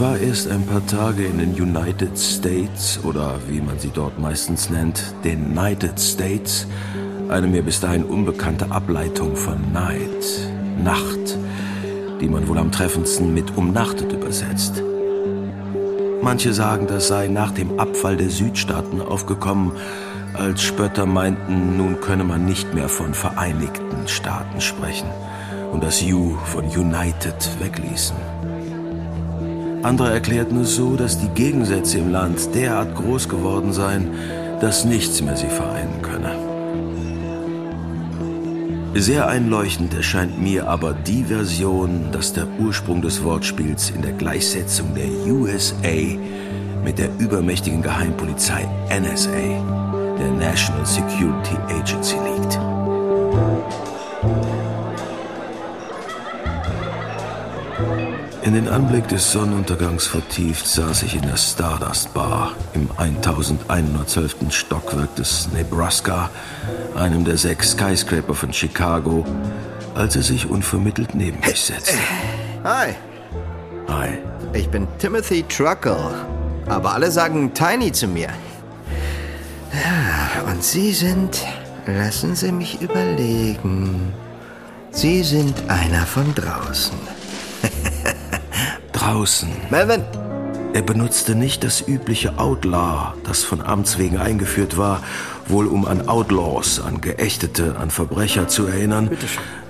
Ich war erst ein paar Tage in den United States oder wie man sie dort meistens nennt, den United States, eine mir bis dahin unbekannte Ableitung von Night, Nacht, die man wohl am treffendsten mit umnachtet übersetzt. Manche sagen, das sei nach dem Abfall der Südstaaten aufgekommen, als Spötter meinten, nun könne man nicht mehr von Vereinigten Staaten sprechen und das U von United wegließen. Andere erklärten es so, dass die Gegensätze im Land derart groß geworden seien, dass nichts mehr sie vereinen könne. Sehr einleuchtend erscheint mir aber die Version, dass der Ursprung des Wortspiels in der Gleichsetzung der USA mit der übermächtigen Geheimpolizei NSA der National Security Agency liegt. In den Anblick des Sonnenuntergangs vertieft saß ich in der Stardust Bar im 1112. Stockwerk des Nebraska, einem der sechs Skyscraper von Chicago, als er sich unvermittelt neben mich setzte. Hi. Hi. Ich bin Timothy Truckle, aber alle sagen Tiny zu mir. Und Sie sind, lassen Sie mich überlegen, Sie sind einer von draußen. Draußen. Melvin! Er benutzte nicht das übliche Outlaw, das von Amts wegen eingeführt war, wohl um an Outlaws, an Geächtete, an Verbrecher zu erinnern,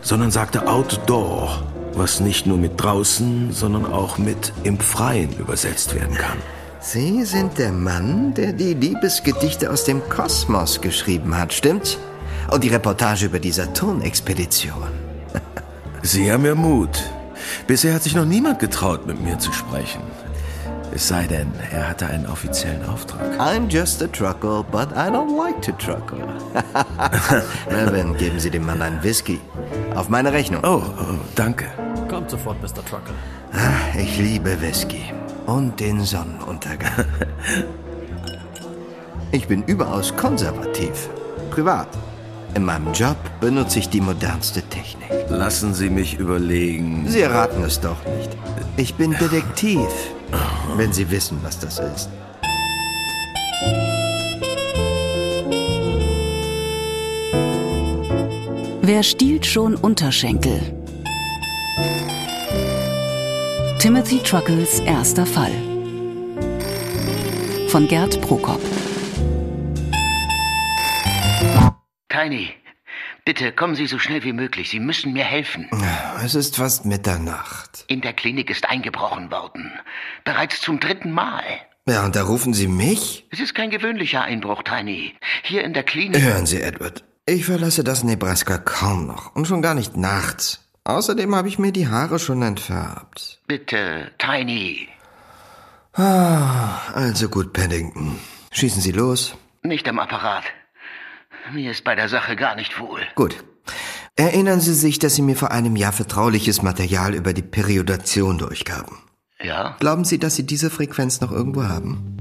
sondern sagte Outdoor, was nicht nur mit draußen, sondern auch mit im Freien übersetzt werden kann. Sie sind der Mann, der die Liebesgedichte aus dem Kosmos geschrieben hat, stimmt's? Und die Reportage über die Saturn-Expedition. Sie haben ja Mut. Bisher hat sich noch niemand getraut, mit mir zu sprechen. Es sei denn, er hatte einen offiziellen Auftrag. I'm just a truckle, but I don't like to truckle. Melvin, geben Sie dem Mann einen Whisky. Auf meine Rechnung. Oh, oh danke. Kommt sofort, Mr. Truckle. Ah, ich liebe Whisky und den Sonnenuntergang. Ich bin überaus konservativ. Privat. In meinem Job benutze ich die modernste Technik. Lassen Sie mich überlegen. Sie erraten es doch nicht. Ich bin Detektiv, wenn Sie wissen, was das ist. Wer stiehlt schon Unterschenkel? Timothy Truckles erster Fall. Von Gerd Prokop. Tiny, bitte kommen Sie so schnell wie möglich. Sie müssen mir helfen. Es ist fast Mitternacht. In der Klinik ist eingebrochen worden. Bereits zum dritten Mal. Ja, und da rufen Sie mich? Es ist kein gewöhnlicher Einbruch, Tiny. Hier in der Klinik. Hören Sie, Edward. Ich verlasse das Nebraska kaum noch und schon gar nicht nachts. Außerdem habe ich mir die Haare schon entfärbt. Bitte, Tiny. Ah, also gut, Paddington. Schießen Sie los. Nicht am Apparat. Mir ist bei der Sache gar nicht wohl. Gut. Erinnern Sie sich, dass Sie mir vor einem Jahr vertrauliches Material über die Periodation durchgaben? Ja? Glauben Sie, dass Sie diese Frequenz noch irgendwo haben?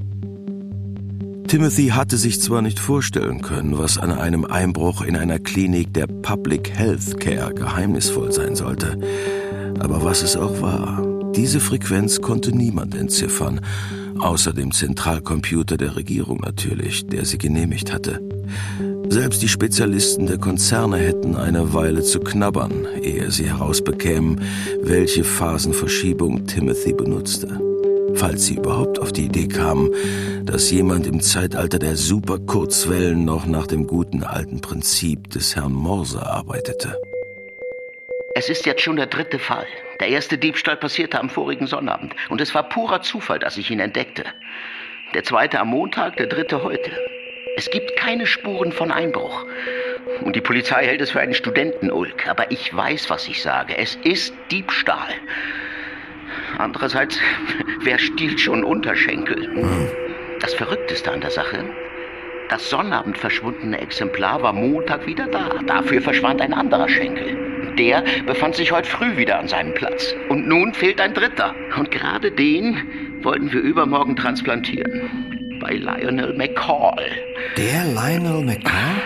Timothy hatte sich zwar nicht vorstellen können, was an einem Einbruch in einer Klinik der Public Health Care geheimnisvoll sein sollte, aber was es auch war, diese Frequenz konnte niemand entziffern, außer dem Zentralcomputer der Regierung natürlich, der sie genehmigt hatte. Selbst die Spezialisten der Konzerne hätten eine Weile zu knabbern, ehe sie herausbekämen, welche Phasenverschiebung Timothy benutzte falls sie überhaupt auf die Idee kamen, dass jemand im Zeitalter der Superkurzwellen noch nach dem guten alten Prinzip des Herrn Morse arbeitete. Es ist jetzt schon der dritte Fall. Der erste Diebstahl passierte am vorigen Sonnabend und es war purer Zufall, dass ich ihn entdeckte. Der zweite am Montag, der dritte heute. Es gibt keine Spuren von Einbruch. Und die Polizei hält es für einen Studentenulk. Aber ich weiß, was ich sage. Es ist Diebstahl. Andererseits, wer stiehlt schon Unterschenkel? Das Verrückteste an der Sache, das Sonnabend verschwundene Exemplar war Montag wieder da. Dafür verschwand ein anderer Schenkel. Der befand sich heute früh wieder an seinem Platz. Und nun fehlt ein dritter. Und gerade den wollten wir übermorgen transplantieren. Bei Lionel McCall. Der Lionel McCall?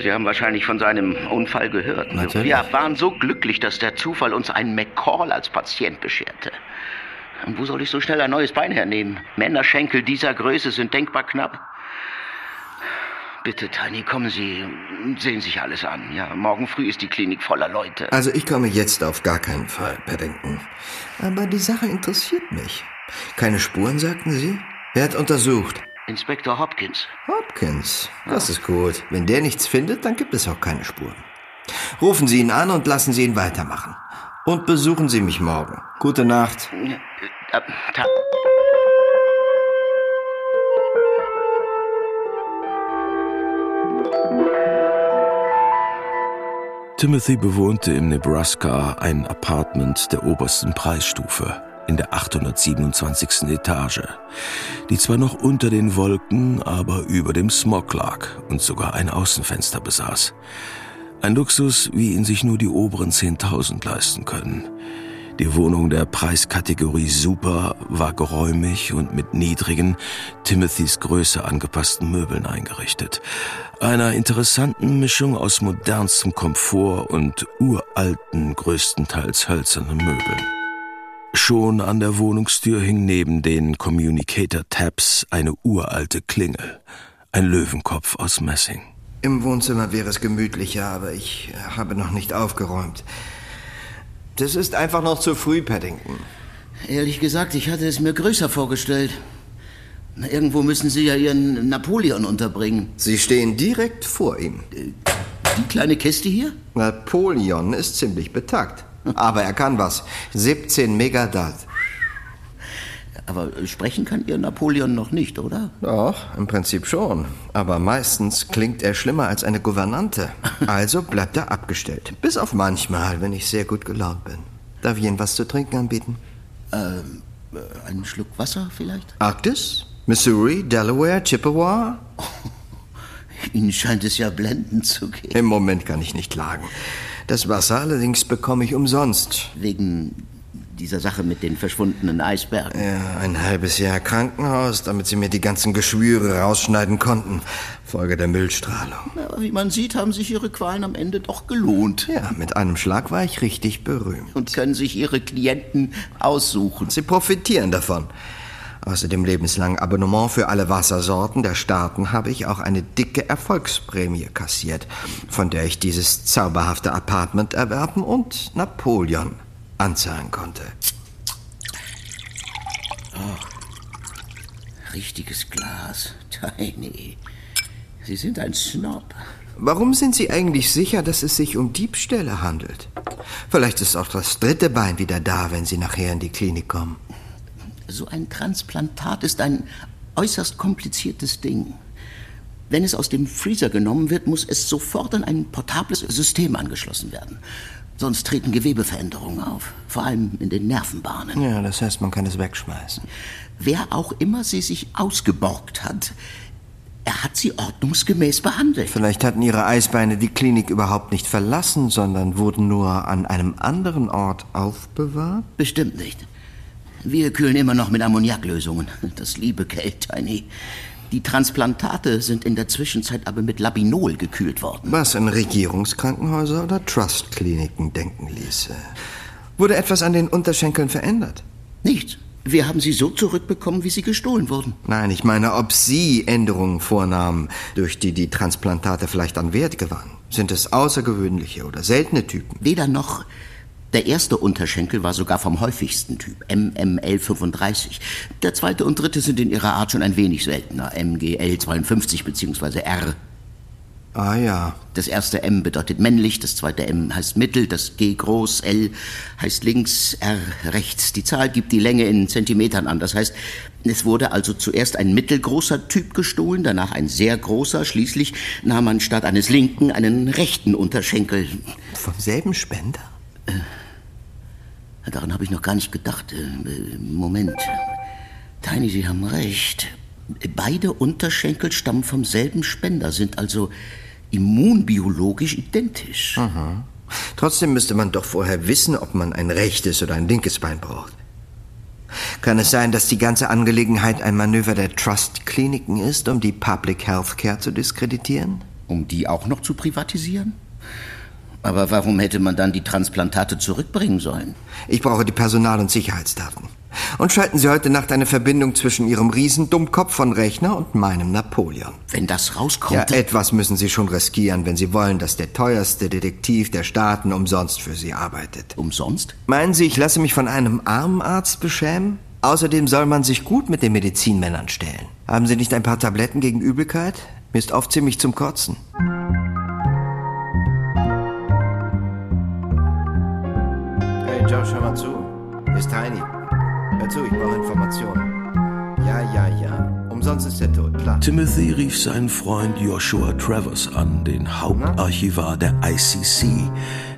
Sie haben wahrscheinlich von seinem Unfall gehört. Natürlich. Wir waren so glücklich, dass der Zufall uns einen McCall als Patient bescherte. Und wo soll ich so schnell ein neues Bein hernehmen? Männerschenkel dieser Größe sind denkbar knapp. Bitte, Tiny, kommen Sie, sehen sich alles an. Ja, morgen früh ist die Klinik voller Leute. Also ich komme jetzt auf gar keinen Fall, Paddington. Aber die Sache interessiert mich. Keine Spuren, sagten Sie? Wer hat untersucht? Inspektor Hopkins. Hopkins. Das ist gut. Wenn der nichts findet, dann gibt es auch keine Spuren. Rufen Sie ihn an und lassen Sie ihn weitermachen. Und besuchen Sie mich morgen. Gute Nacht. Äh, Timothy bewohnte im Nebraska ein Apartment der obersten Preisstufe in der 827. Etage, die zwar noch unter den Wolken, aber über dem Smog lag und sogar ein Außenfenster besaß. Ein Luxus, wie ihn sich nur die oberen 10.000 leisten können. Die Wohnung der Preiskategorie Super war geräumig und mit niedrigen, Timothys Größe angepassten Möbeln eingerichtet. Einer interessanten Mischung aus modernstem Komfort und uralten, größtenteils hölzernen Möbeln. Schon an der Wohnungstür hing neben den Communicator-Tabs eine uralte Klingel. Ein Löwenkopf aus Messing. Im Wohnzimmer wäre es gemütlicher, aber ich habe noch nicht aufgeräumt. Das ist einfach noch zu früh, Paddington. Ehrlich gesagt, ich hatte es mir größer vorgestellt. Irgendwo müssen Sie ja Ihren Napoleon unterbringen. Sie stehen direkt vor ihm. Die kleine Kiste hier? Napoleon ist ziemlich betagt. Aber er kann was. 17 Megadalt. Aber sprechen kann Ihr Napoleon noch nicht, oder? Doch, im Prinzip schon. Aber meistens klingt er schlimmer als eine Gouvernante. Also bleibt er abgestellt. Bis auf manchmal, wenn ich sehr gut gelaunt bin. Darf ich Ihnen was zu trinken anbieten? Ähm, äh, einen Schluck Wasser vielleicht? Arktis? Missouri? Delaware? Chippewa? Ihnen scheint es ja blendend zu gehen. Im Moment kann ich nicht klagen. Das Wasser allerdings bekomme ich umsonst. Wegen dieser Sache mit den verschwundenen Eisbergen. Ja, ein halbes Jahr Krankenhaus, damit sie mir die ganzen Geschwüre rausschneiden konnten. Folge der Müllstrahlung. Aber wie man sieht, haben sich Ihre Qualen am Ende doch gelohnt. Ja, mit einem Schlag war ich richtig berühmt. Und können sich Ihre Klienten aussuchen. Sie profitieren davon. Außer dem lebenslangen Abonnement für alle Wassersorten der Staaten habe ich auch eine dicke Erfolgsprämie kassiert, von der ich dieses zauberhafte Apartment erwerben und Napoleon anzahlen konnte. Richtiges Glas. Tiny. Sie sind ein Snob. Warum sind Sie eigentlich sicher, dass es sich um Diebstähle handelt? Vielleicht ist auch das dritte Bein wieder da, wenn Sie nachher in die Klinik kommen. So ein Transplantat ist ein äußerst kompliziertes Ding. Wenn es aus dem Freezer genommen wird, muss es sofort an ein portables System angeschlossen werden. Sonst treten Gewebeveränderungen auf, vor allem in den Nervenbahnen. Ja, das heißt, man kann es wegschmeißen. Wer auch immer sie sich ausgeborgt hat, er hat sie ordnungsgemäß behandelt. Vielleicht hatten Ihre Eisbeine die Klinik überhaupt nicht verlassen, sondern wurden nur an einem anderen Ort aufbewahrt? Bestimmt nicht. Wir kühlen immer noch mit Ammoniaklösungen. Das liebe Geld, Tiny. Die Transplantate sind in der Zwischenzeit aber mit Labinol gekühlt worden. Was in Regierungskrankenhäuser oder Trustkliniken denken ließe. Wurde etwas an den Unterschenkeln verändert? Nichts. Wir haben sie so zurückbekommen, wie sie gestohlen wurden. Nein, ich meine, ob Sie Änderungen vornahmen, durch die die Transplantate vielleicht an Wert gewannen. Sind es außergewöhnliche oder seltene Typen? Weder noch. Der erste Unterschenkel war sogar vom häufigsten Typ, MML35. Der zweite und dritte sind in ihrer Art schon ein wenig seltener, MGL52 bzw. R. Ah ja. Das erste M bedeutet männlich, das zweite M heißt mittel, das G groß, L heißt links, R rechts. Die Zahl gibt die Länge in Zentimetern an. Das heißt, es wurde also zuerst ein mittelgroßer Typ gestohlen, danach ein sehr großer, schließlich nahm man statt eines linken einen rechten Unterschenkel. Vom selben Spender? Daran habe ich noch gar nicht gedacht. Äh, Moment. Tiny, Sie haben recht. Beide Unterschenkel stammen vom selben Spender, sind also immunbiologisch identisch. Trotzdem müsste man doch vorher wissen, ob man ein rechtes oder ein linkes Bein braucht. Kann es sein, dass die ganze Angelegenheit ein Manöver der Trust-Kliniken ist, um die Public Health Care zu diskreditieren? Um die auch noch zu privatisieren? Aber warum hätte man dann die Transplantate zurückbringen sollen? Ich brauche die Personal- und Sicherheitsdaten. Und schalten Sie heute Nacht eine Verbindung zwischen Ihrem Riesendummkopf von Rechner und meinem Napoleon. Wenn das rauskommt... Ja, etwas müssen Sie schon riskieren, wenn Sie wollen, dass der teuerste Detektiv der Staaten umsonst für Sie arbeitet. Umsonst? Meinen Sie, ich lasse mich von einem Armenarzt beschämen? Außerdem soll man sich gut mit den Medizinmännern stellen. Haben Sie nicht ein paar Tabletten gegen Übelkeit? Mir ist oft ziemlich zum Kotzen. Josh, hör mal zu. Hier ist Tiny. Hör zu, ich brauche Informationen. Ja, ja, ja. Umsonst ist er tot, klar. Timothy rief seinen Freund Joshua Travers an, den Hauptarchivar der ICC,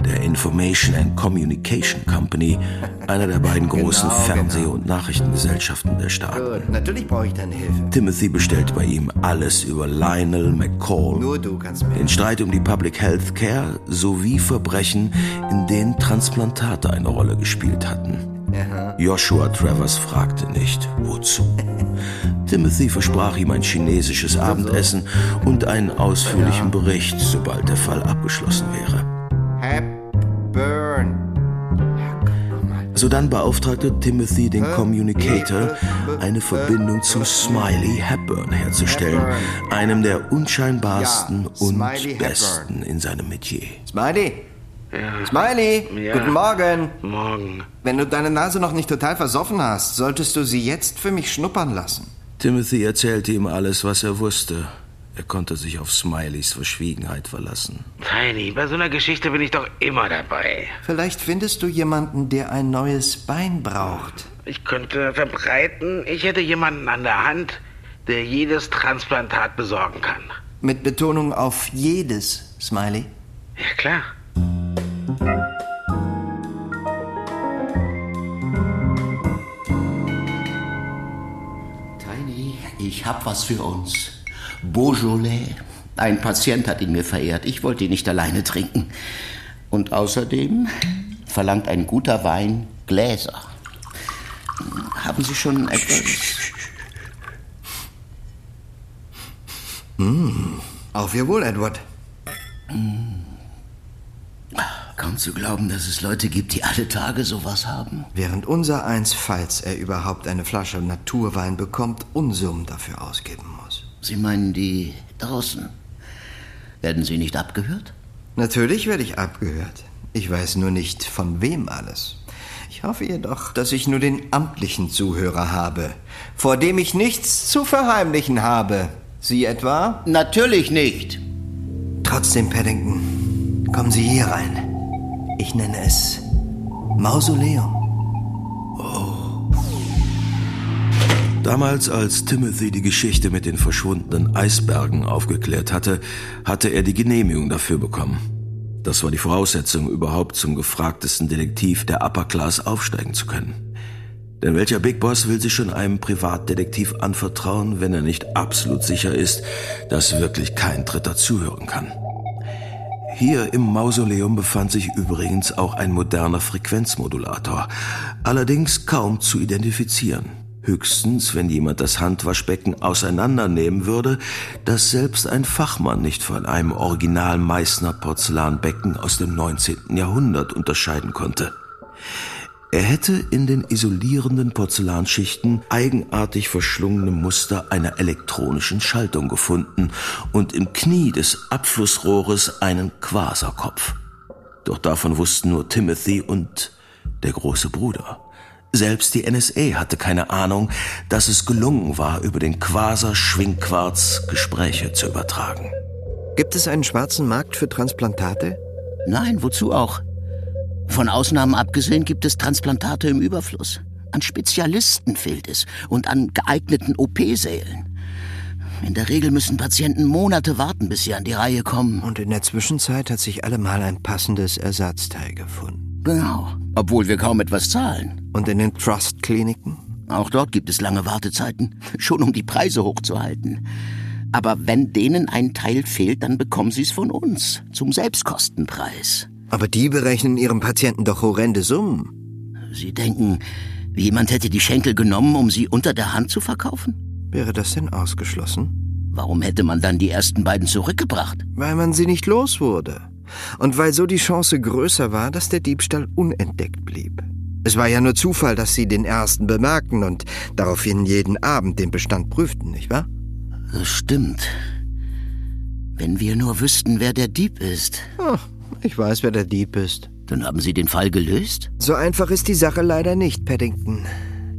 der Information and Communication Company, einer der beiden großen Genau, Fernseh- genau. und Nachrichtengesellschaften der Staaten. Gut, natürlich brauche ich deine Hilfe. Timothy bestellt bei ihm alles über Lionel McCall, Nur du kannst mir. den Streit um die Public Health Care sowie Verbrechen, in denen Transplantate eine Rolle gespielt hatten. Joshua Travers fragte nicht, wozu. Timothy versprach ihm ein chinesisches Abendessen und einen ausführlichen Bericht, sobald der Fall abgeschlossen wäre. Hepburn. Sodann beauftragte Timothy den Communicator, eine Verbindung zu Smiley Hepburn herzustellen, einem der unscheinbarsten und besten in seinem Metier. Smiley. Smiley, Ja. guten Morgen. Morgen. Wenn du deine Nase noch nicht total versoffen hast, solltest du sie jetzt für mich schnuppern lassen. Timothy erzählte ihm alles, was er wusste. Er konnte sich auf Smileys Verschwiegenheit verlassen. Tiny, bei so einer Geschichte bin ich doch immer dabei. Vielleicht findest du jemanden, der ein neues Bein braucht. Ich könnte verbreiten, ich hätte jemanden an der Hand, der jedes Transplantat besorgen kann. Mit Betonung auf jedes, Smiley. Ja, klar. Hab was für uns. Beaujolais. Ein Patient hat ihn mir verehrt. Ich wollte ihn nicht alleine trinken. Und außerdem verlangt ein guter Wein Gläser. Haben Sie schon etwas? Auf ihr Wohl, Edward. Kaum zu glauben, dass es Leute gibt, die alle Tage sowas haben. Während unser eins, falls er überhaupt eine Flasche Naturwein bekommt, Unsummen dafür ausgeben muss. Sie meinen die draußen? Werden Sie nicht abgehört? Natürlich werde ich abgehört. Ich weiß nur nicht, von wem alles. Ich hoffe jedoch, dass ich nur den amtlichen Zuhörer habe, vor dem ich nichts zu verheimlichen habe. Sie etwa? Natürlich nicht. Trotzdem, Paddington, kommen Sie hier rein. Ich nenne es Mausoleum. Damals, als Timothy die Geschichte mit den verschwundenen Eisbergen aufgeklärt hatte, hatte er die Genehmigung dafür bekommen. Das war die Voraussetzung, überhaupt zum gefragtesten Detektiv der Upper Class aufsteigen zu können. Denn welcher Big Boss will sich schon einem Privatdetektiv anvertrauen, wenn er nicht absolut sicher ist, dass wirklich kein Dritter zuhören kann? Hier im Mausoleum befand sich übrigens auch ein moderner Frequenzmodulator, allerdings kaum zu identifizieren. Höchstens, wenn jemand das Handwaschbecken auseinandernehmen würde, das selbst ein Fachmann nicht von einem original Meißner Porzellanbecken aus dem 19. Jahrhundert unterscheiden konnte. Er hätte in den isolierenden Porzellanschichten eigenartig verschlungene Muster einer elektronischen Schaltung gefunden und im Knie des Abflussrohres einen Quaserkopf. Doch davon wussten nur Timothy und der große Bruder. Selbst die NSA hatte keine Ahnung, dass es gelungen war, über den Quaser-Schwingquarz Gespräche zu übertragen. Gibt es einen schwarzen Markt für Transplantate? Nein, wozu auch? Von Ausnahmen abgesehen gibt es Transplantate im Überfluss. An Spezialisten fehlt es und an geeigneten OP-Sälen. In der Regel müssen Patienten Monate warten, bis sie an die Reihe kommen. Und in der Zwischenzeit hat sich allemal ein passendes Ersatzteil gefunden. Genau, obwohl wir kaum etwas zahlen. Und in den Trust-Kliniken? Auch dort gibt es lange Wartezeiten, schon um die Preise hochzuhalten. Aber wenn denen ein Teil fehlt, dann bekommen sie es von uns, zum Selbstkostenpreis. Aber die berechnen ihrem Patienten doch horrende Summen. Sie denken, jemand hätte die Schenkel genommen, um sie unter der Hand zu verkaufen? Wäre das denn ausgeschlossen? Warum hätte man dann die ersten beiden zurückgebracht? Weil man sie nicht los wurde. Und weil so die Chance größer war, dass der Diebstahl unentdeckt blieb. Es war ja nur Zufall, dass Sie den ersten bemerkten und daraufhin jeden Abend den Bestand prüften, nicht wahr? Das stimmt. Wenn wir nur wüssten, wer der Dieb ist. Oh, ich weiß, wer der Dieb ist. Dann haben Sie den Fall gelöst? So einfach ist die Sache leider nicht, Paddington.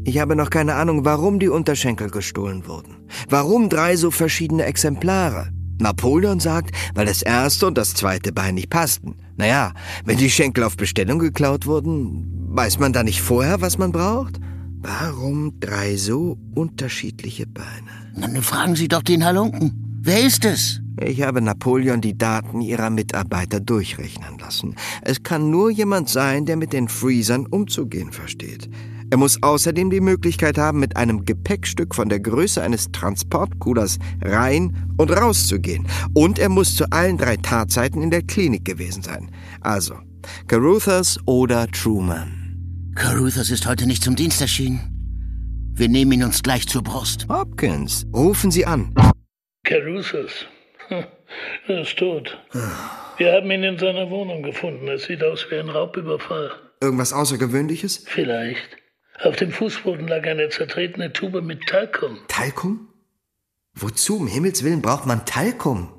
Ich habe noch keine Ahnung, warum die Unterschenkel gestohlen wurden. Warum drei so verschiedene Exemplare? Napoleon sagt, weil das erste und das zweite Bein nicht passten. Naja, wenn die Schenkel auf Bestellung geklaut wurden, weiß man da nicht vorher, was man braucht? Warum drei so unterschiedliche Beine? Dann fragen Sie doch den Halunken. Wer ist es? Ich habe Napoleon die Daten ihrer Mitarbeiter durchrechnen lassen. Es kann nur jemand sein, der mit den Freezern umzugehen versteht. Er muss außerdem die Möglichkeit haben, mit einem Gepäckstück von der Größe eines Transportcoolers rein und rauszugehen. Und er muss zu allen drei Tatzeiten in der Klinik gewesen sein. Also, Caruthers oder Truman. Caruthers ist heute nicht zum Dienst erschienen. Wir nehmen ihn uns gleich zur Brust. Hopkins, rufen Sie an. Caruthers. Er ist tot. Wir haben ihn in seiner Wohnung gefunden. Es sieht aus wie ein Raubüberfall. Irgendwas Außergewöhnliches? Vielleicht. Auf dem Fußboden lag eine zertretene Tube mit Talkum. Talkum? Wozu um Himmels Willen braucht man Talkum?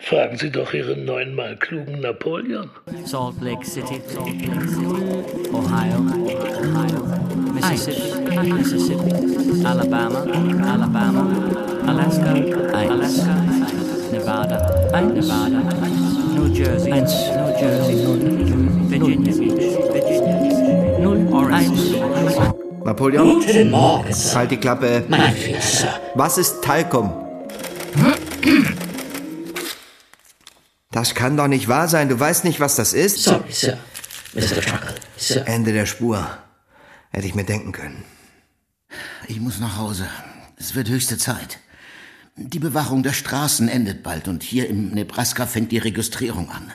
Fragen Sie doch Ihren neunmal klugen Napoleon. Salt Lake City, Salt Lake City, Ohio, Ohio, Mississippi, Mississippi, Alabama, Alabama, Alaska, Alaska, Nevada, Nevada, New Jersey, New Jersey, Virginia Beach, Virginia Beach, Null Orange. Napoleon? Guten Morgen, Sir. Halt die Klappe. Mein Befehl, Sir. Was ist Talkum? Das kann doch nicht wahr sein. Du weißt nicht, was das ist? Sorry, Sir. Mr. Truckle, Sir. Ende der Spur. Hätte ich mir denken können. Ich muss nach Hause. Es wird höchste Zeit. Die Bewachung der Straßen endet bald und hier im Nebraska fängt die Registrierung an.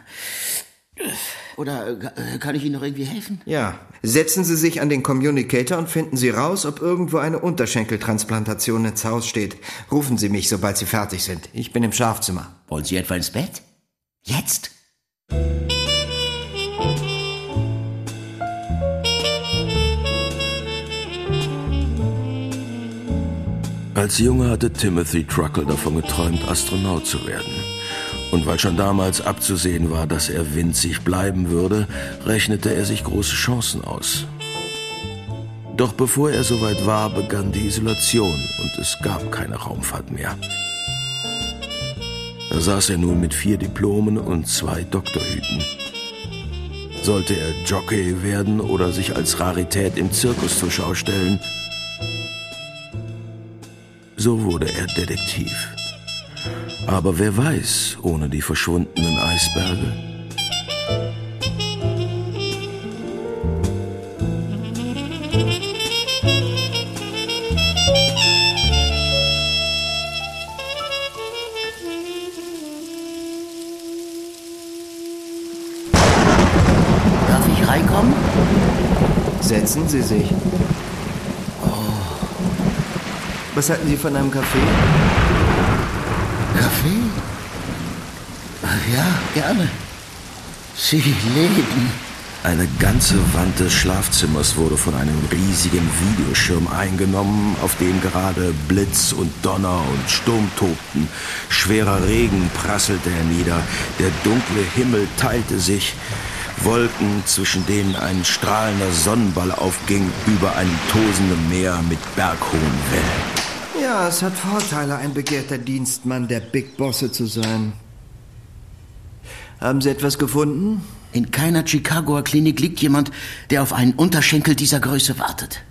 Oder äh, kann ich Ihnen noch irgendwie helfen? Ja. Setzen Sie sich an den Communicator und finden Sie raus, ob irgendwo eine Unterschenkeltransplantation ins Haus steht. Rufen Sie mich, sobald Sie fertig sind. Ich bin im Schlafzimmer. Wollen Sie etwa ins Bett? Jetzt? Als Junge hatte Timothy Truckle davon geträumt, Astronaut zu werden. Und weil schon damals abzusehen war, dass er winzig bleiben würde, rechnete er sich große Chancen aus. Doch bevor er soweit war, begann die Isolation und es gab keine Raumfahrt mehr. Da saß er nun mit vier Diplomen und zwei Doktorhüten. Sollte er Jockey werden oder sich als Rarität im Zirkus zur Schau stellen? So wurde er Detektiv. Aber wer weiß, ohne die verschwundenen Eisberge? Darf ich reinkommen? Setzen Sie sich. Was halten Sie von einem Kaffee? Kaffee? Ja, gerne. Sie leben. Eine ganze Wand des Schlafzimmers wurde von einem riesigen Videoschirm eingenommen, auf dem gerade Blitz und Donner und Sturm tobten. Schwerer Regen prasselte hernieder, der dunkle Himmel teilte sich, Wolken, zwischen denen ein strahlender Sonnenball aufging, über einem tosenden Meer mit berghohen Wellen. Ja, es hat Vorteile, ein begehrter Dienstmann der Big Bosse zu sein. Haben Sie etwas gefunden? In keiner Chicagoer Klinik liegt jemand, der auf einen Unterschenkel dieser Größe wartet.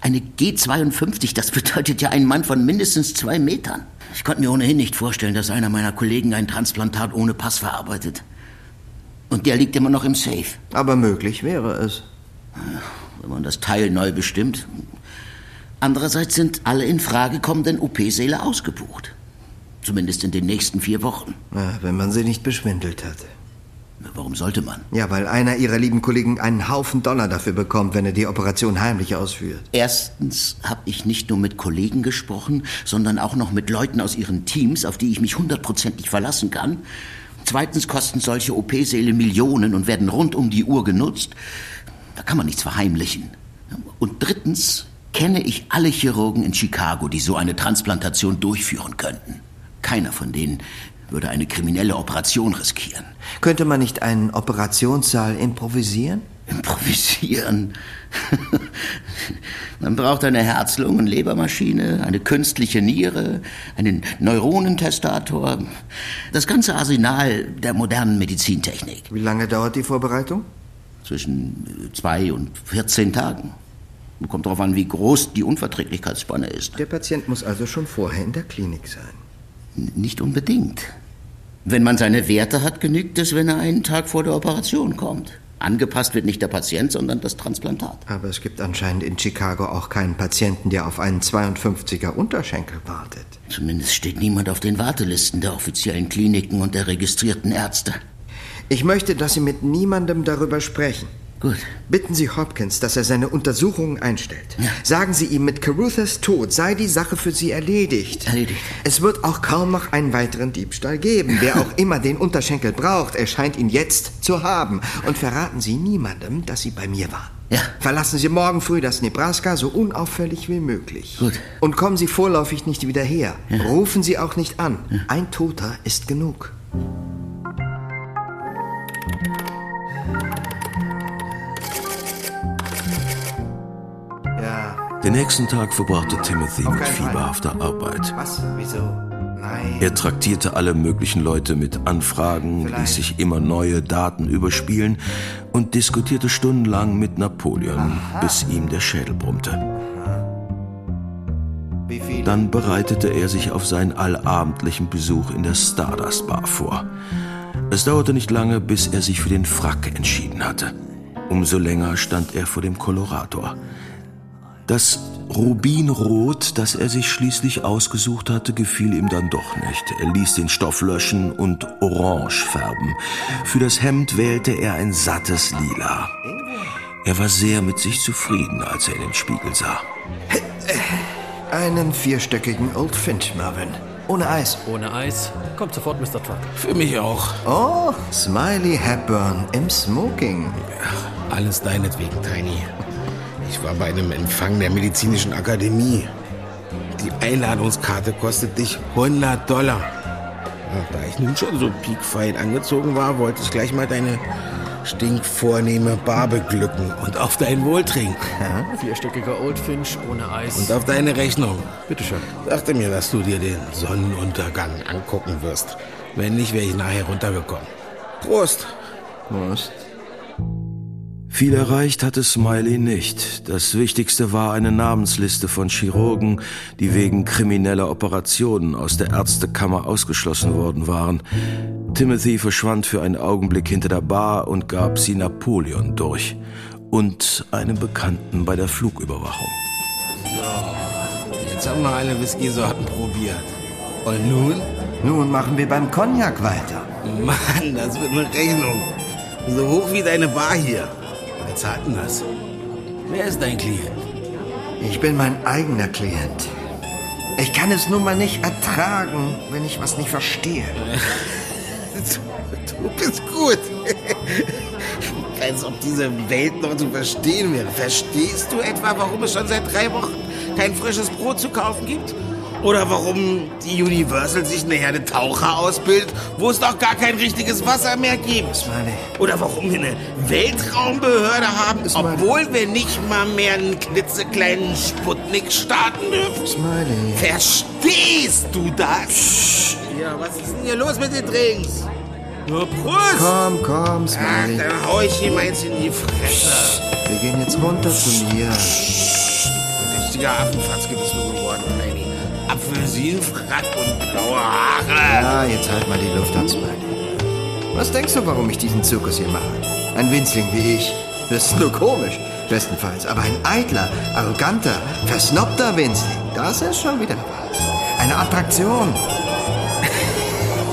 Eine G52, das bedeutet ja ein Mann von mindestens zwei Metern. Ich konnte mir ohnehin nicht vorstellen, dass einer meiner Kollegen ein Transplantat ohne Pass verarbeitet. Und der liegt immer noch im Safe. Aber möglich wäre es. wenn man das Teil neu bestimmt. Andererseits sind alle in Frage kommenden OP-Säle ausgebucht. Zumindest in den nächsten vier Wochen. Ja, wenn man sie nicht beschwindelt hat. Warum sollte man? Ja, weil einer Ihrer lieben Kollegen einen Haufen Dollar dafür bekommt, wenn er die Operation heimlich ausführt. Erstens habe ich nicht nur mit Kollegen gesprochen, sondern auch noch mit Leuten aus ihren Teams, auf die ich mich hundertprozentig verlassen kann. Zweitens kosten solche OP-Säle Millionen und werden rund um die Uhr genutzt. Da kann man nichts verheimlichen. Und drittens kenne ich alle Chirurgen in Chicago, die so eine Transplantation durchführen könnten. Keiner von denen würde eine kriminelle Operation riskieren. Könnte man nicht einen Operationssaal improvisieren? Improvisieren? man braucht eine Herz-Lungen-Lebermaschine, eine künstliche Niere, einen Neuronentestator, das ganze Arsenal der modernen Medizintechnik. Wie lange dauert die Vorbereitung? Zwischen zwei und 14 Tagen. Kommt darauf an, wie groß die Unverträglichkeitsspanne ist. Der Patient muss also schon vorher in der Klinik sein. Nicht unbedingt. Wenn man seine Werte hat, genügt es, wenn er einen Tag vor der Operation kommt. Angepasst wird nicht der Patient, sondern das Transplantat. Aber es gibt anscheinend in Chicago auch keinen Patienten, der auf einen 52er Unterschenkel wartet. Zumindest steht niemand auf den Wartelisten der offiziellen Kliniken und der registrierten Ärzte. Ich möchte, dass Sie mit niemandem darüber sprechen. Gut. Bitten Sie Hopkins, dass er seine Untersuchungen einstellt. Ja. Sagen Sie ihm, mit Caruthers Tod sei die Sache für Sie erledigt. Erledigt. Es wird auch kaum noch einen weiteren Diebstahl geben. Wer auch immer den Unterschenkel braucht, er scheint ihn jetzt zu haben. Und verraten Sie niemandem, dass Sie bei mir waren. Ja. Verlassen Sie morgen früh das Nebraska so unauffällig wie möglich. Gut. Und kommen Sie vorläufig nicht wieder her. Rufen Sie auch nicht an. Ein Toter ist genug. Den nächsten Tag verbrachte Timothy mit fieberhafter Arbeit. Was? Wieso? Er traktierte alle möglichen Leute mit Anfragen, ließ sich immer neue Daten überspielen und diskutierte stundenlang mit Napoleon, bis ihm der Schädel brummte. Dann bereitete er sich auf seinen allabendlichen Besuch in der Stardust Bar vor. Es dauerte nicht lange, bis er sich für den Frack entschieden hatte. Umso länger stand er vor dem Kolorator. Das Rubinrot, das er sich schließlich ausgesucht hatte, gefiel ihm dann doch nicht. Er ließ den Stoff löschen und orange färben. Für das Hemd wählte er ein sattes Lila. Er war sehr mit sich zufrieden, als er in den Spiegel sah. Einen vierstöckigen Old Finch, Marvin. Ohne Eis. Ohne Eis. Kommt sofort, Mr. Truck. Für mich auch. Oh, Smiley Hepburn im Smoking. Alles deinetwegen, Tiny. Ich war bei einem Empfang der Medizinischen Akademie. Die Einladungskarte kostet dich 100 Dollar. Ja, da ich nun schon so piekfein angezogen war, wollte ich gleich mal deine stinkvornehme Bar beglücken und auf dein Wohl trinken. Vierstöckiger Oldfinch ohne Eis. Und auf deine Rechnung. Bitteschön. Dachte mir, dass du dir den Sonnenuntergang angucken wirst. Wenn nicht, wäre ich nachher runtergekommen. Prost! Prost. Viel erreicht hatte Smiley nicht. Das Wichtigste war eine Namensliste von Chirurgen, die wegen krimineller Operationen aus der Ärztekammer ausgeschlossen worden waren. Timothy verschwand für einen Augenblick hinter der Bar und gab sie Napoleon durch und einem Bekannten bei der Flugüberwachung. Jetzt haben wir alle Whisky-Sorten probiert. Und nun? Nun machen wir beim Cognac weiter. Mann, das wird eine Rechnung. So hoch wie deine Bar hier. Wer zahlt denn das? Wer ist dein Klient? Ich bin mein eigener Klient. Ich kann es nun mal nicht ertragen, wenn ich was nicht verstehe. Du bist gut. Als ob diese Welt noch zu verstehen wäre. Verstehst du etwa, warum es schon seit drei Wochen kein frisches Brot zu kaufen gibt? Oder warum die Universal sich eine Herde Taucher ausbildet, wo es doch gar kein richtiges Wasser mehr gibt? Smiley. Oder warum wir eine Weltraumbehörde haben, Smiley. obwohl wir nicht mal mehr einen klitzekleinen Sputnik starten dürfen? Smiley. Verstehst du das? Ja, was ist denn hier los mit den Drinks? Nur Prost! Komm, komm, Ach, Smiley. dann hau ich ihm eins in die Fresse. Wir gehen jetzt runter zu mir. Richtiger Affenfatzke bist du Apfelsinenfrack und blaue Haare. Ja, jetzt halt mal die Luft an, Smiley. Was denkst du, warum ich diesen Zirkus hier mache? Ein Winzling wie ich. Das ist nur komisch, bestenfalls. Aber ein eitler, arroganter, versnobter Winzling, das ist schon wieder was. Eine Attraktion.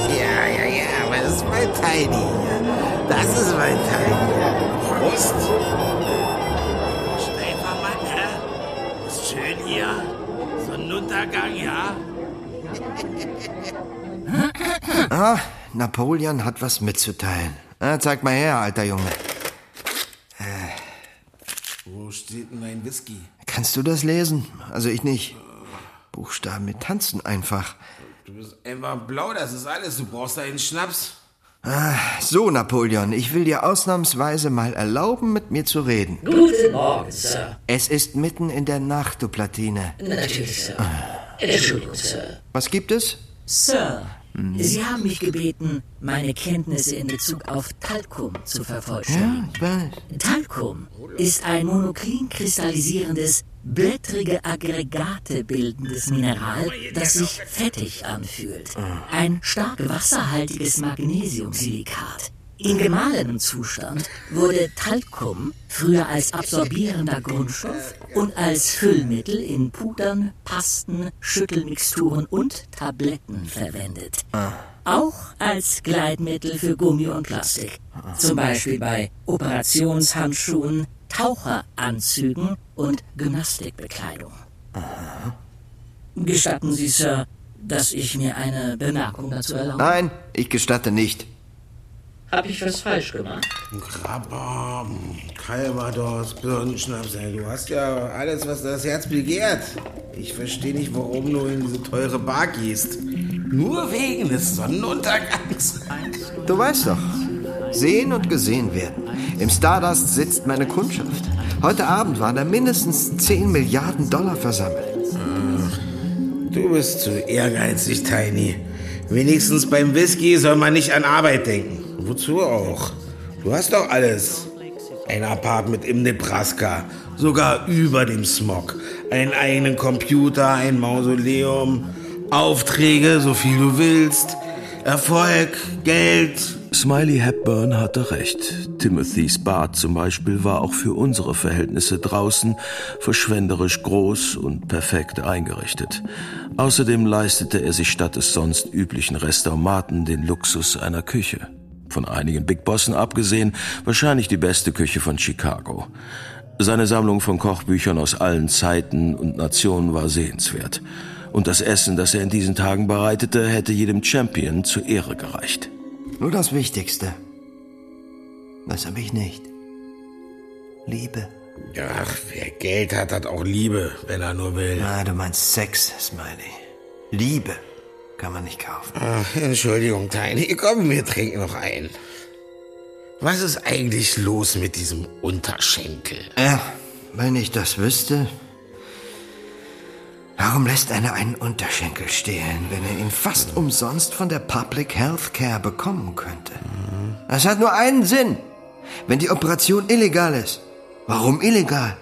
Ja, ja, ja, aber das ist mein Tiny. Das ist mein Tiny. Prost. Sonnenuntergang, ja? Ah, Napoleon hat was mitzuteilen. Ah, zeig mal her, alter Junge. Äh, Whisky. Kannst du das lesen? Also ich nicht. Buchstaben mit Tanzen einfach. Du bist einfach blau, das ist alles. Du brauchst einen Schnaps. Ah, so, Napoleon, ich will dir ausnahmsweise mal erlauben, mit mir zu reden. Guten Morgen, Sir. Es ist mitten in der Nacht, du Platine. Natürlich, Sir. Entschuldigung, Sir. Was gibt es? Sir, Sie haben mich gebeten, meine Kenntnisse in Bezug auf Talkum zu vervollständigen. ich weiß. Talkum ist ein monoklin kristallisierendes, blättrige Aggregate bildendes Mineral, das sich fettig anfühlt. Ein stark wasserhaltiges Magnesiumsilikat. In gemahlenem Zustand wurde Talkum früher als absorbierender Grundstoff und als Füllmittel in Pudern, Pasten, Schüttelmixturen und Tabletten verwendet. Auch als Gleitmittel für Gummi und Plastik. Zum Beispiel bei Operationshandschuhen, Taucheranzügen und Gymnastikbekleidung. Gestatten Sie, Sir, dass ich mir eine Bemerkung dazu erlaube? Nein, ich gestatte nicht. Hab ich was falsch gemacht? Krabber, Calvados, Birnenschnaps. ey, Du hast ja alles, was das Herz begehrt. Ich verstehe nicht, warum du in diese teure Bar gehst. Nur wegen des Sonnenuntergangs. Du weißt doch, sehen und gesehen werden. Im Stardust sitzt meine Kundschaft. Heute Abend waren da mindestens 10 Milliarden Dollar versammelt. Du bist zu ehrgeizig, Tiny. Wenigstens beim Whisky soll man nicht an Arbeit denken. Wozu auch? Du hast doch alles. Ein Apartment im Nebraska, sogar über dem Smog. Einen eigenen Computer, ein Mausoleum, Aufträge, so viel du willst. Erfolg, Geld. Smiley Hepburn hatte recht. Timothys Bad zum Beispiel war auch für unsere Verhältnisse draußen verschwenderisch groß und perfekt eingerichtet. Außerdem leistete er sich statt des sonst üblichen Restauranten den Luxus einer Küche. Von einigen Big Bossen abgesehen, wahrscheinlich die beste Küche von Chicago. Seine Sammlung von Kochbüchern aus allen Zeiten und Nationen war sehenswert. Und das Essen, das er in diesen Tagen bereitete, hätte jedem Champion zur Ehre gereicht. Nur das Wichtigste. Das habe ich nicht. Liebe. Ach, wer Geld hat, hat auch Liebe, wenn er nur will. Ah, du meinst Sex, Smiley. Liebe kann man nicht kaufen. Ach, Entschuldigung, Tiny. Komm, wir trinken noch ein. Was ist eigentlich los mit diesem Unterschenkel? Ja, wenn ich das wüsste. Warum lässt einer einen Unterschenkel stehlen, wenn er ihn fast umsonst von der Public Health Care bekommen könnte? Das hat nur einen Sinn. Wenn die Operation illegal ist. Warum illegal?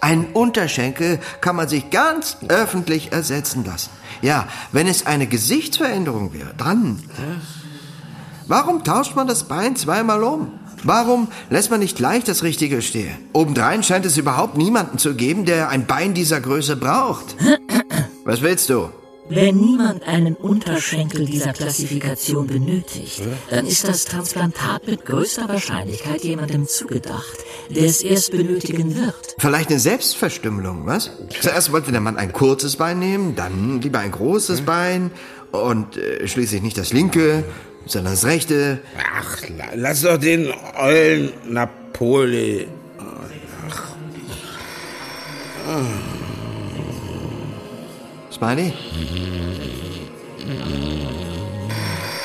Einen Unterschenkel kann man sich ganz öffentlich ersetzen lassen. Ja, wenn es eine Gesichtsveränderung wäre, dann. Warum tauscht man das Bein zweimal um? Warum lässt man nicht gleich das Richtige stehen? Obendrein scheint es überhaupt niemanden zu geben, der ein Bein dieser Größe braucht. Was willst du? Wenn niemand einen Unterschenkel dieser Klassifikation benötigt, dann ist das Transplantat mit größter Wahrscheinlichkeit jemandem zugedacht, der es erst benötigen wird. Vielleicht eine Selbstverstümmelung, was? Zuerst wollte der Mann ein kurzes Bein nehmen, dann lieber ein großes Bein und äh, schließlich nicht das linke, sondern das rechte. Ach, la- lass doch den ollen Napoli. Smiley?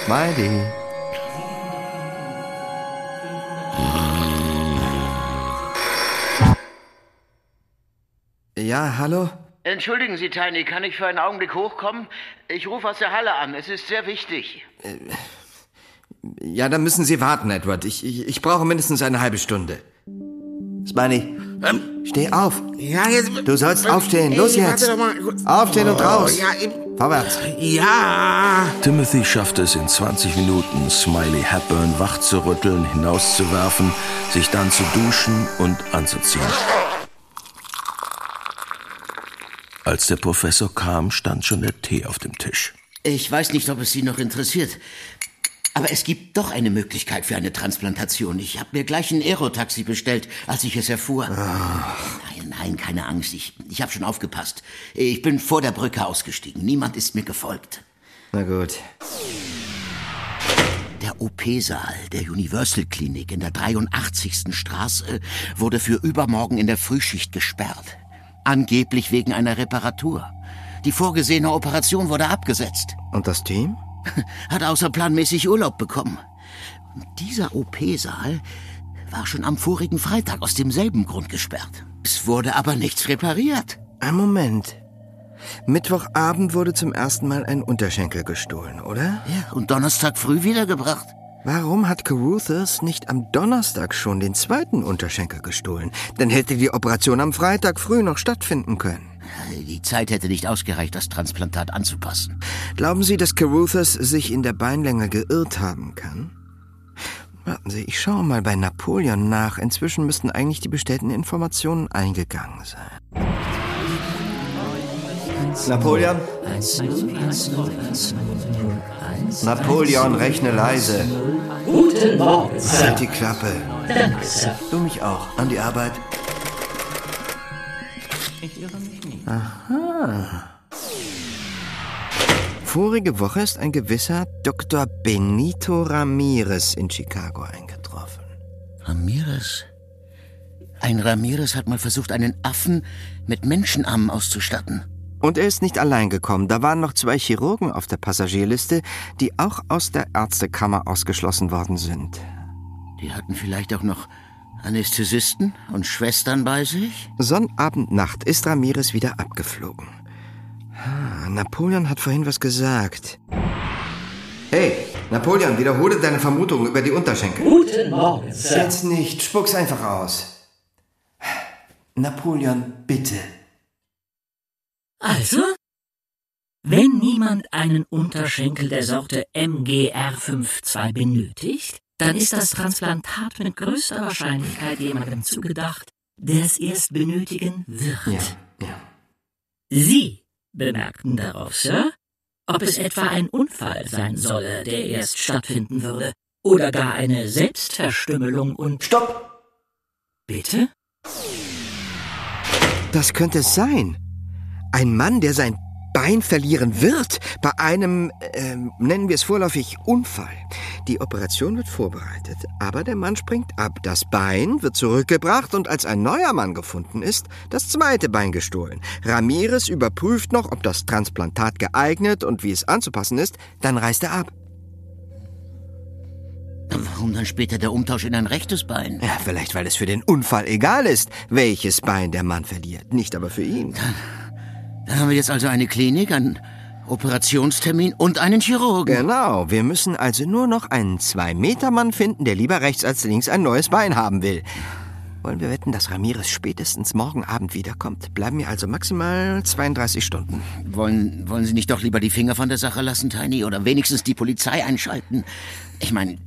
Smiley? Ja, hallo? Entschuldigen Sie, Tiny, kann ich für einen Augenblick hochkommen? Ich rufe aus der Halle an. Es ist sehr wichtig. Ja, dann müssen Sie warten, Edward. Ich, ich, ich brauche mindestens eine halbe Stunde. Smiley, steh auf. Ja, jetzt. Du sollst aufstehen. Ey, Los warte jetzt. doch mal kurz. Aufstehen und Oh, raus. Ja, eben. Vorwärts. Ja. Timothy schaffte es in 20 Minuten, Smiley Hepburn wach zu rütteln, hinauszuwerfen, sich dann zu duschen und anzuziehen. Als der Professor kam, stand schon der Tee auf dem Tisch. Ich weiß nicht, ob es Sie noch interessiert. Aber es gibt doch eine Möglichkeit für eine Transplantation. Ich habe mir gleich ein Aerotaxi bestellt, als ich es erfuhr. Nein, nein, keine Angst. Ich, ich habe schon aufgepasst. Ich bin vor der Brücke ausgestiegen. Niemand ist mir gefolgt. Na gut. Der OP-Saal der Universal Klinik in der 83. Straße wurde für übermorgen in der Frühschicht gesperrt. Angeblich wegen einer Reparatur. Die vorgesehene Operation wurde abgesetzt. Und das Team? Hat außerplanmäßig Urlaub bekommen. Und dieser OP-Saal war schon am vorigen Freitag aus demselben Grund gesperrt. Es wurde aber nichts repariert. Ein Moment. Mittwochabend wurde zum ersten Mal ein Unterschenkel gestohlen, oder? Ja, und Donnerstag früh wiedergebracht. Warum hat Caruthers nicht am Donnerstag schon den zweiten Unterschenkel gestohlen? Dann hätte die Operation am Freitag früh noch stattfinden können. Die Zeit hätte nicht ausgereicht, das Transplantat anzupassen. Glauben Sie, dass Caruthers sich in der Beinlänge geirrt haben kann? Warten Sie, ich schaue mal bei Napoleon nach. Inzwischen müssten eigentlich die bestellten Informationen eingegangen sein. Napoleon? Napoleon, rechne leise. Guten Morgen, Sir. Halt die Klappe. Danke, Sir. Du mich auch. An die Arbeit. Aha. Vorige Woche ist ein gewisser Dr. Benito Ramirez in Chicago eingetroffen. Ramirez? Ein Ramirez hat mal versucht, einen Affen mit Menschenarmen auszustatten. Und er ist nicht allein gekommen. Da waren noch zwei Chirurgen auf der Passagierliste, die auch aus der Ärztekammer ausgeschlossen worden sind. Die hatten vielleicht auch noch Anästhesisten und Schwestern bei sich? Sonnabend Nacht ist Ramirez wieder abgeflogen. Ah, Napoleon hat vorhin was gesagt. Hey, Napoleon, wiederhole deine Vermutungen über die Unterschenkel. Guten Morgen, Sir. Jetzt nicht, spuck's einfach aus. Napoleon, bitte. Also? Wenn niemand einen Unterschenkel der Sorte MGR52 benötigt, dann ist das Transplantat mit größter Wahrscheinlichkeit jemandem zugedacht, der es erst benötigen wird. Ja, ja. Sie bemerkten darauf, Sir, ob es etwa ein Unfall sein solle, der erst stattfinden würde, oder gar eine Selbstverstümmelung und... Stopp! Bitte? Das könnte es sein. Ein Mann, der sein Bein verlieren wird bei einem, ähm, nennen wir es vorläufig, Unfall. Die Operation wird vorbereitet, aber der Mann springt ab. Das Bein wird zurückgebracht und als ein neuer Mann gefunden ist, das zweite Bein gestohlen. Ramirez überprüft noch, ob das Transplantat geeignet und wie es anzupassen ist, dann reist er ab. Warum dann später der Umtausch in ein rechtes Bein? Ja, vielleicht weil es für den Unfall egal ist, welches Bein der Mann verliert, nicht aber für ihn. Dann haben wir jetzt also eine Klinik, einen Operationstermin und einen Chirurgen. Genau, wir müssen also nur noch einen Zwei-Meter-Mann finden, der lieber rechts als links ein neues Bein haben will. Wollen wir wetten, dass Ramirez spätestens morgen Abend wiederkommt? Bleiben wir also maximal 32 Stunden. Wollen, wollen Sie nicht doch lieber die Finger von der Sache lassen, Tiny? Oder wenigstens die Polizei einschalten? Ich meine,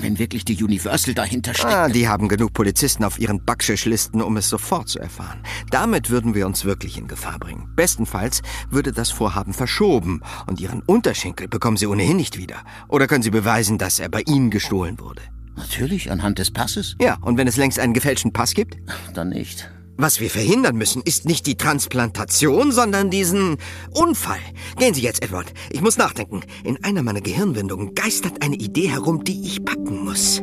wenn wirklich die Universal dahinter steckt. Ah, die haben genug Polizisten auf ihren Backschisch-Listen, um es sofort zu erfahren. Damit würden wir uns wirklich in Gefahr bringen. Bestenfalls würde das Vorhaben verschoben und ihren Unterschenkel bekommen sie ohnehin nicht wieder. Oder können sie beweisen, dass er bei ihnen gestohlen wurde? Natürlich, anhand des Passes? Ja, und wenn es längst einen gefälschten Pass gibt? Dann nicht. Was wir verhindern müssen, ist nicht die Transplantation, sondern diesen Unfall. Gehen Sie jetzt, Edward. Ich muss nachdenken. In einer meiner Gehirnwindungen geistert eine Idee herum, die ich packen muss.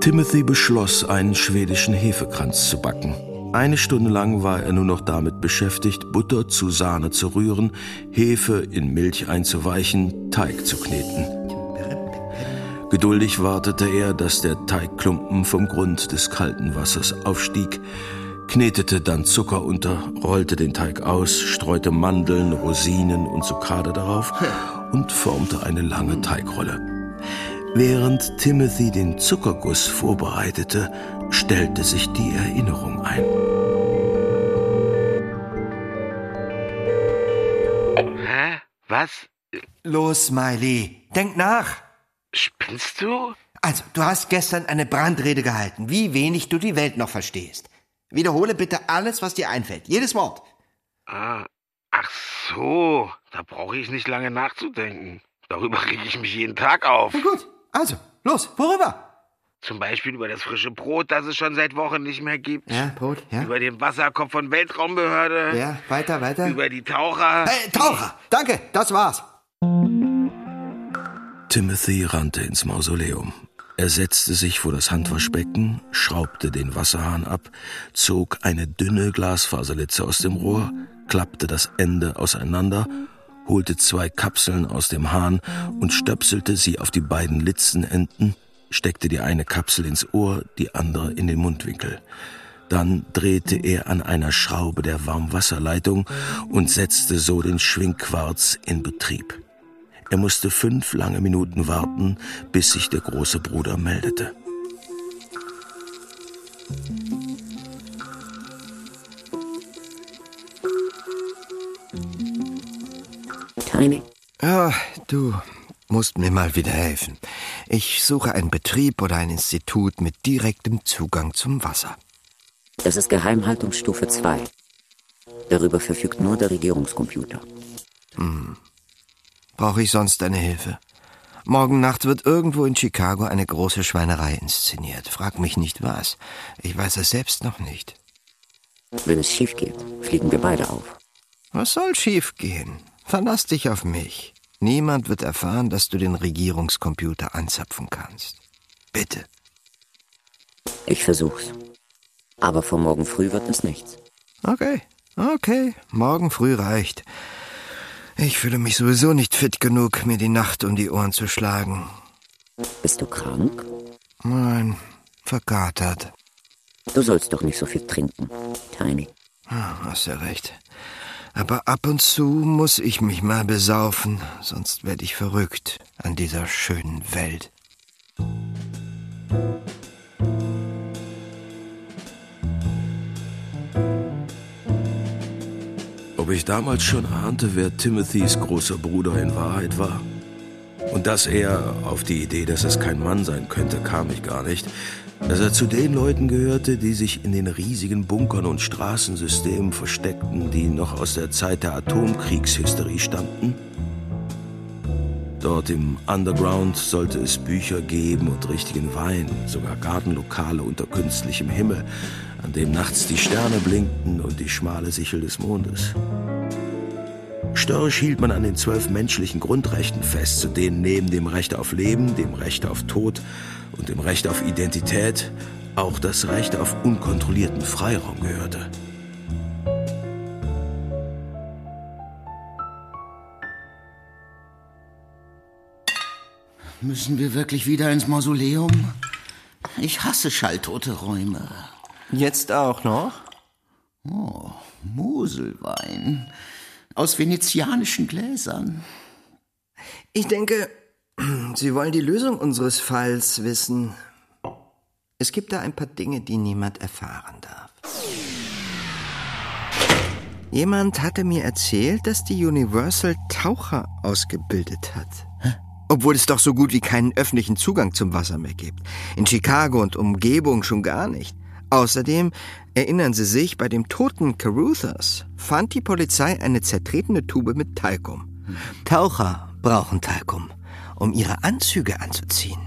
Timothy beschloss, einen schwedischen Hefekranz zu backen. Eine Stunde lang war er nur noch damit beschäftigt, Butter zu Sahne zu rühren, Hefe in Milch einzuweichen, Teig zu kneten. Geduldig wartete er, dass der Teigklumpen vom Grund des kalten Wassers aufstieg, knetete dann Zucker unter, rollte den Teig aus, streute Mandeln, Rosinen und Zucchade darauf und formte eine lange Teigrolle. Während Timothy den Zuckerguss vorbereitete, stellte sich die Erinnerung ein. Hä? Was? Los, Smiley, denk nach. Spinnst du? Also, du hast gestern eine Brandrede gehalten, wie wenig du die Welt noch verstehst. Wiederhole bitte alles, was dir einfällt. Jedes Wort. Ah, ach so. Da brauche ich nicht lange nachzudenken. Darüber rege ich mich jeden Tag auf. Na gut, also, los, worüber? Zum Beispiel über das frische Brot, das es schon seit Wochen nicht mehr gibt. Ja, Brot, ja. Über den Wasserkopf von Weltraumbehörde. Ja, weiter, weiter. Über die Taucher. Hey, Taucher! Danke, das war's. Timothy rannte ins Mausoleum. Er setzte sich vor das Handwaschbecken, schraubte den Wasserhahn ab, zog eine dünne Glasfaserlitze aus dem Rohr, klappte das Ende auseinander, holte zwei Kapseln aus dem Hahn und stöpselte sie auf die beiden Litzenenden, steckte die eine Kapsel ins Ohr, die andere in den Mundwinkel. Dann drehte er an einer Schraube der Warmwasserleitung und setzte so den Schwingquarz in Betrieb. Er musste fünf lange Minuten warten, bis sich der große Bruder meldete. Tiny. Ja, du musst mir mal wieder helfen. Ich suche einen Betrieb oder ein Institut mit direktem Zugang zum Wasser. Das ist Geheimhaltungsstufe 2. Darüber verfügt nur der Regierungscomputer. Hm. Brauche ich sonst deine Hilfe? Morgen Nacht wird irgendwo in Chicago eine große Schweinerei inszeniert. Frag mich nicht was. Ich weiß es selbst noch nicht. Wenn es schief geht, fliegen wir beide auf. Was soll schief gehen? Verlass dich auf mich. Niemand wird erfahren, dass du den Regierungscomputer anzapfen kannst. Bitte. Ich versuch's. Aber vor morgen früh wird es nichts. Okay, okay, morgen früh reicht. Ich fühle mich sowieso nicht fit genug, mir die Nacht um die Ohren zu schlagen. Bist du krank? Nein, verkatert. Du sollst doch nicht so viel trinken, Tiny. Ah, hast ja recht. Aber ab und zu muss ich mich mal besaufen, sonst werde ich verrückt an dieser schönen Welt. Ob ich damals schon ahnte, wer Timothys großer Bruder in Wahrheit war? Und dass er, auf die Idee, dass es kein Mann sein könnte, kam ich gar nicht, dass er zu den Leuten gehörte, die sich in den riesigen Bunkern und Straßensystemen versteckten, die noch aus der Zeit der Atomkriegshysterie stammten? Dort im Underground sollte es Bücher geben und richtigen Wein, sogar Gartenlokale unter künstlichem Himmel, an dem nachts die Sterne blinkten und die schmale Sichel des Mondes. Störrisch hielt man an den zwölf menschlichen Grundrechten fest, zu denen neben dem Recht auf Leben, dem Recht auf Tod und dem Recht auf Identität auch das Recht auf unkontrollierten Freiraum gehörte. Müssen wir wirklich wieder ins Mausoleum? Ich hasse schalltote Räume. Jetzt auch noch? Oh, Moselwein. Aus venezianischen Gläsern. Ich denke, Sie wollen die Lösung unseres Falls wissen. Es gibt da ein paar Dinge, die niemand erfahren darf. Jemand hatte mir erzählt, dass die Universal Taucher ausgebildet hat. Obwohl es doch so gut wie keinen öffentlichen Zugang zum Wasser mehr gibt. In Chicago und Umgebung schon gar nicht. Außerdem erinnern Sie sich, bei dem toten Caruthers fand die Polizei eine zertretene Tube mit Talkum. Taucher brauchen Talkum, um ihre Anzüge anzuziehen.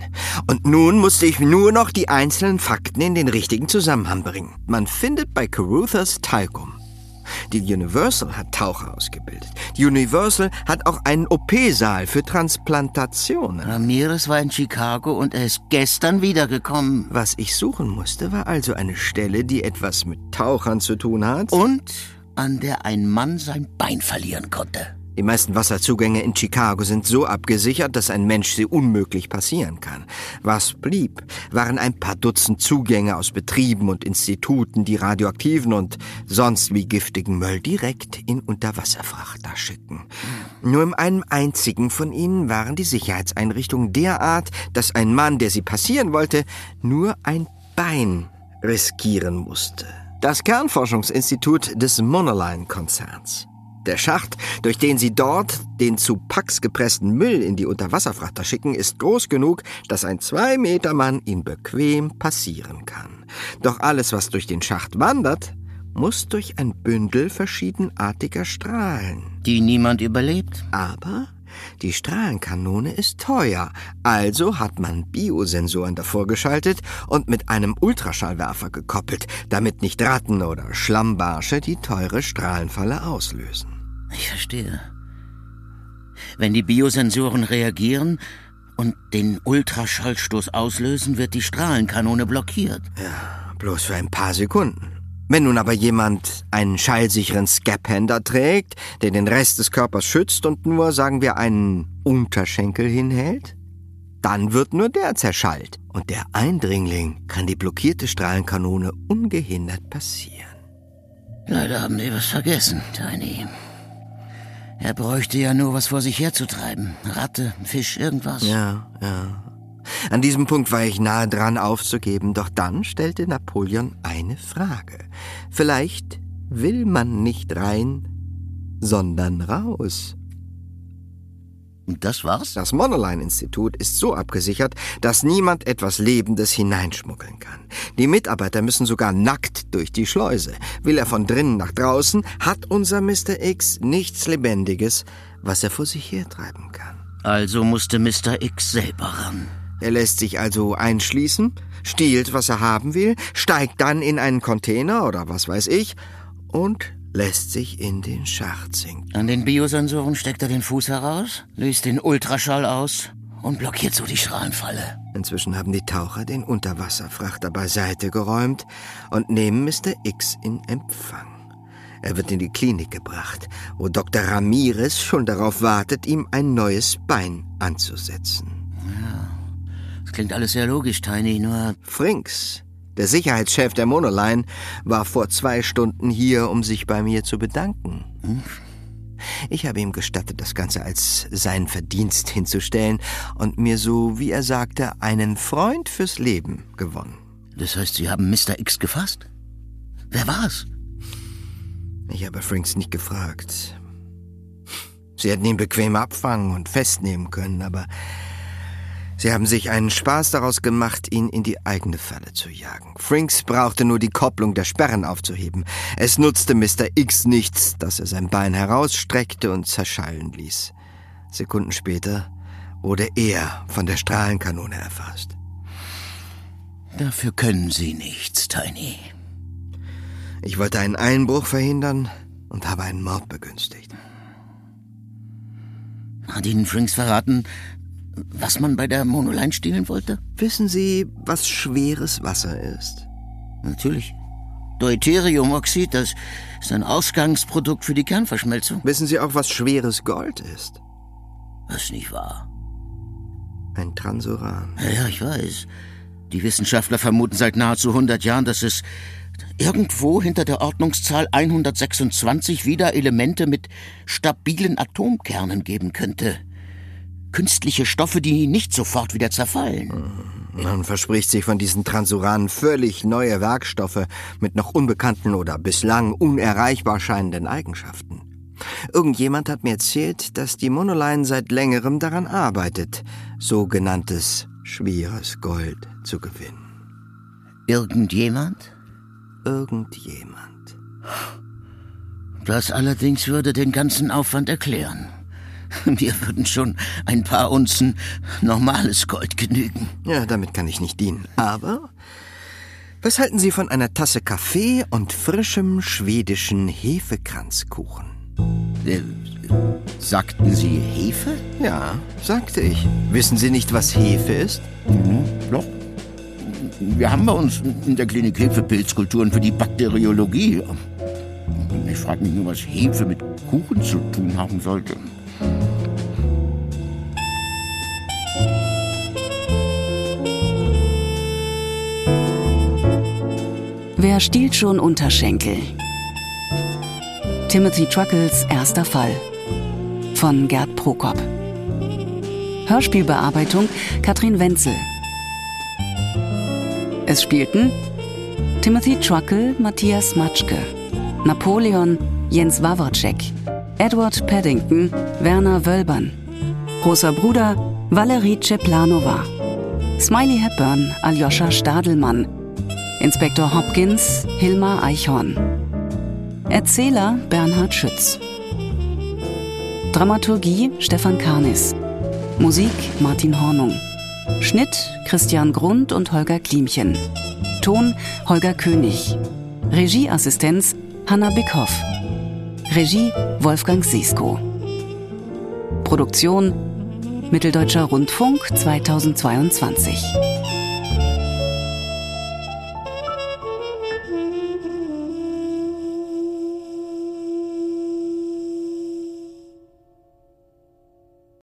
Und nun musste ich nur noch die einzelnen Fakten in den richtigen Zusammenhang bringen. Man findet bei Caruthers Talkum. Die Universal hat Taucher ausgebildet. Die Universal hat auch einen OP-Saal für Transplantationen. Ramirez war in Chicago und er ist gestern wiedergekommen. Was ich suchen musste, war also eine Stelle, die etwas mit Tauchern zu tun hat. Und an der ein Mann sein Bein verlieren konnte. Die meisten Wasserzugänge in Chicago sind so abgesichert, dass ein Mensch sie unmöglich passieren kann. Was blieb, waren ein paar Dutzend Zugänge aus Betrieben und Instituten, die radioaktiven und sonst wie giftigen Müll direkt in Unterwasserfrachter schicken. Nur in einem einzigen von ihnen waren die Sicherheitseinrichtungen derart, dass ein Mann, der sie passieren wollte, nur ein Bein riskieren musste. Das Kernforschungsinstitut des Monoline-Konzerns. Der Schacht, durch den sie dort den zu Pax gepressten Müll in die Unterwasserfrachter schicken, ist groß genug, dass ein Zwei-Meter-Mann ihn bequem passieren kann. Doch alles, was durch den Schacht wandert, muss durch ein Bündel verschiedenartiger Strahlen. Die niemand überlebt. Aber die Strahlenkanone ist teuer, also hat man Biosensoren davor geschaltet und mit einem Ultraschallwerfer gekoppelt, damit nicht Ratten oder Schlammbarsche die teure Strahlenfalle auslösen. Ich verstehe. Wenn die Biosensoren reagieren und den Ultraschallstoß auslösen, wird die Strahlenkanone blockiert. Ja, bloß für ein paar Sekunden. Wenn nun aber jemand einen schallsicheren Scaphander trägt, der den Rest des Körpers schützt und nur, sagen wir, einen Unterschenkel hinhält, dann wird nur der zerschallt und der Eindringling kann die blockierte Strahlenkanone ungehindert passieren. Leider haben die was vergessen, Tiny. Er bräuchte ja nur was vor sich herzutreiben. Ratte, Fisch, irgendwas. Ja, ja. An diesem Punkt war ich nahe dran aufzugeben, doch dann stellte Napoleon eine Frage. Vielleicht will man nicht rein, sondern raus. Und das war's? Das Monoline-Institut ist so abgesichert, dass niemand etwas Lebendes hineinschmuggeln kann. Die Mitarbeiter müssen sogar nackt durch die Schleuse. Will er von drinnen nach draußen, hat unser Mr. X nichts Lebendiges, was er vor sich hertreiben kann. Also musste Mr. X selber ran. Er lässt sich also einschließen, stiehlt, was er haben will, steigt dann in einen Container oder was weiß ich und lässt sich in den Schacht sinken. An den Biosensoren steckt er den Fuß heraus, löst den Ultraschall aus und blockiert so die Strahlenfalle. Inzwischen haben die Taucher den Unterwasserfrachter beiseite geräumt und nehmen Mr. X in Empfang. Er wird in die Klinik gebracht, wo Dr. Ramirez schon darauf wartet, ihm ein neues Bein anzusetzen. Klingt alles sehr logisch, Tiny, nur... Frinks, der Sicherheitschef der Monoline, war vor zwei Stunden hier, um sich bei mir zu bedanken. Hm? Ich habe ihm gestattet, das Ganze als seinen Verdienst hinzustellen und mir so, wie er sagte, einen Freund fürs Leben gewonnen. Das heißt, Sie haben Mr. X gefasst? Wer war's? Ich habe Franks nicht gefragt. Sie hätten ihn bequem abfangen und festnehmen können, aber sie haben sich einen Spaß daraus gemacht, ihn in die eigene Falle zu jagen. Franks brauchte nur die Kopplung der Sperren aufzuheben. Es nutzte Mr. X nichts, dass er sein Bein herausstreckte und zerschallen ließ. Sekunden später wurde er von der Strahlenkanone erfasst. Dafür können Sie nichts, Tiny. Ich wollte einen Einbruch verhindern und habe einen Mord begünstigt. Hat Ihnen Frinks verraten, was man bei der Monoline stehlen wollte? Wissen Sie, was schweres Wasser ist? Natürlich. Deuteriumoxid, das ist ein Ausgangsprodukt für die Kernverschmelzung. Wissen Sie auch, was schweres Gold ist? Das ist nicht wahr. Ein Transuran. Ja, ja, ich weiß. Die Wissenschaftler vermuten seit nahezu 100 Jahren, dass es irgendwo hinter der Ordnungszahl 126 wieder Elemente mit stabilen Atomkernen geben könnte. Künstliche Stoffe, die nicht sofort wieder zerfallen. Man verspricht sich von diesen Transuranen völlig neue Werkstoffe mit noch unbekannten oder bislang unerreichbar scheinenden Eigenschaften. Irgendjemand hat mir erzählt, dass die Monoline seit längerem daran arbeitet, sogenanntes schweres Gold zu gewinnen. Irgendjemand? Irgendjemand. Das allerdings würde den ganzen Aufwand erklären. Mir würden schon ein paar Unzen normales Gold genügen. Ja, damit kann ich nicht dienen. Aber was halten Sie von einer Tasse Kaffee und frischem schwedischen Hefekranzkuchen? Äh, sagten Sie Hefe? Ja, sagte ich. Wissen Sie nicht, was Hefe ist? Mhm, doch. Wir haben bei uns in der Klinik Hefepilzkulturen für die Bakteriologie. Ich frage mich nur, was Hefe mit Kuchen zu tun haben sollte. Wer stiehlt schon Unterschenkel? Timothy Truckles erster Fall von Gerd Prokop. Hörspielbearbeitung Katrin Wenzel. Es spielten Timothy Truckle, Matthias Matschke, Napoleon, Jens Wawrczek, Edward Paddington, Werner Wölbern, großer Bruder Valerie Ceplanova, Smiley Hepburn, Aljoscha Stadelmann, Inspektor Hopkins, Hilmar Eichhorn, Erzähler Bernhard Schütz, Dramaturgie Stefan Karnis, Musik Martin Hornung, Schnitt Christian Grund und Holger Klimchen, Ton Holger König, Regieassistenz Hanna Bickhoff, Regie Wolfgang Sesko. Produktion Mitteldeutscher Rundfunk 2022